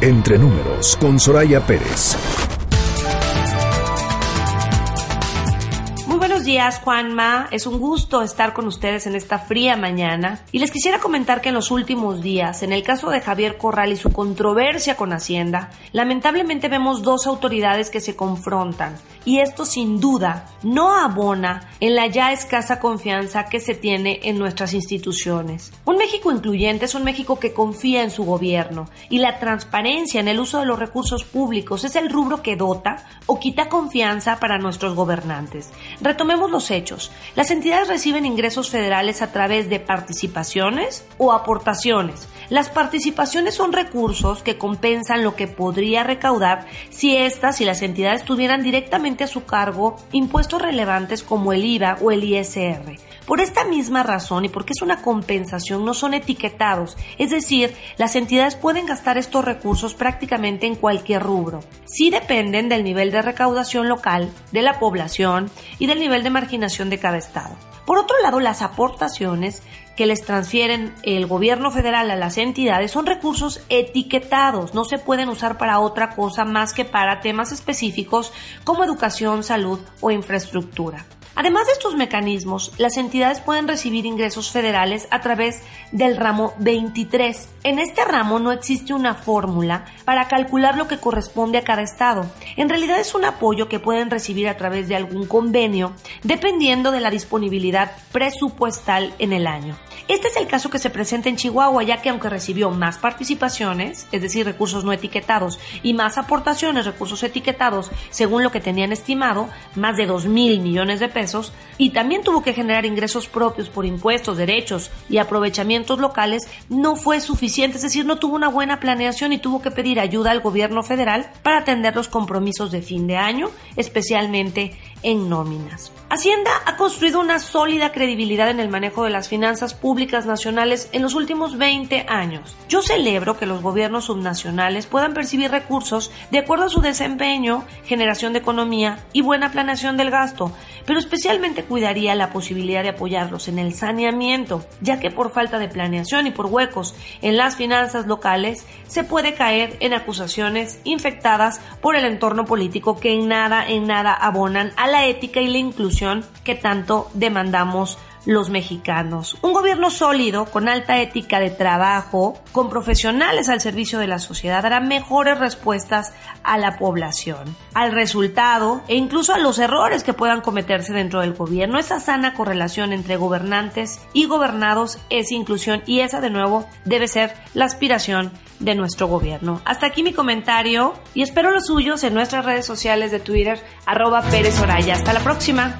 Entre números con Soraya Pérez. Días, Juanma. Es un gusto estar con ustedes en esta fría mañana. Y les quisiera comentar que en los últimos días, en el caso de Javier Corral y su controversia con Hacienda, lamentablemente vemos dos autoridades que se confrontan y esto sin duda no abona en la ya escasa confianza que se tiene en nuestras instituciones. Un México incluyente es un México que confía en su gobierno y la transparencia en el uso de los recursos públicos es el rubro que dota o quita confianza para nuestros gobernantes. Retomemos los hechos. Las entidades reciben ingresos federales a través de participaciones o aportaciones. Las participaciones son recursos que compensan lo que podría recaudar si estas y las entidades tuvieran directamente a su cargo impuestos relevantes como el IVA o el ISR. Por esta misma razón y porque es una compensación, no son etiquetados, es decir, las entidades pueden gastar estos recursos prácticamente en cualquier rubro. Sí dependen del nivel de recaudación local, de la población y del nivel de marginación de cada estado. Por otro lado, las aportaciones que les transfieren el gobierno federal a las entidades son recursos etiquetados, no se pueden usar para otra cosa más que para temas específicos como educación, salud o infraestructura. Además de estos mecanismos, las entidades pueden recibir ingresos federales a través del ramo 23. En este ramo no existe una fórmula para calcular lo que corresponde a cada estado. En realidad es un apoyo que pueden recibir a través de algún convenio, dependiendo de la disponibilidad presupuestal en el año. Este es el caso que se presenta en Chihuahua, ya que aunque recibió más participaciones, es decir, recursos no etiquetados, y más aportaciones, recursos etiquetados, según lo que tenían estimado, más de 2 mil millones de pesos, y también tuvo que generar ingresos propios por impuestos, derechos y aprovechamientos locales, no fue suficiente, es decir, no tuvo una buena planeación y tuvo que pedir ayuda al gobierno federal para atender los compromisos de fin de año, especialmente en nóminas. Hacienda ha construido una sólida credibilidad en el manejo de las finanzas públicas nacionales en los últimos 20 años. Yo celebro que los gobiernos subnacionales puedan percibir recursos de acuerdo a su desempeño, generación de economía y buena planeación del gasto, pero especialmente cuidaría la posibilidad de apoyarlos en el saneamiento, ya que por falta de planeación y por huecos en las finanzas locales se puede caer en acusaciones infectadas por el entorno político que en nada, en nada abonan a la ética y la inclusión que tanto demandamos los mexicanos. Un gobierno sólido, con alta ética de trabajo, con profesionales al servicio de la sociedad, dará mejores respuestas a la población, al resultado e incluso a los errores que puedan cometerse dentro del gobierno. Esa sana correlación entre gobernantes y gobernados es inclusión y esa de nuevo debe ser la aspiración de nuestro gobierno. Hasta aquí mi comentario y espero los suyos en nuestras redes sociales de Twitter, arroba Pérez Oraya. Hasta la próxima.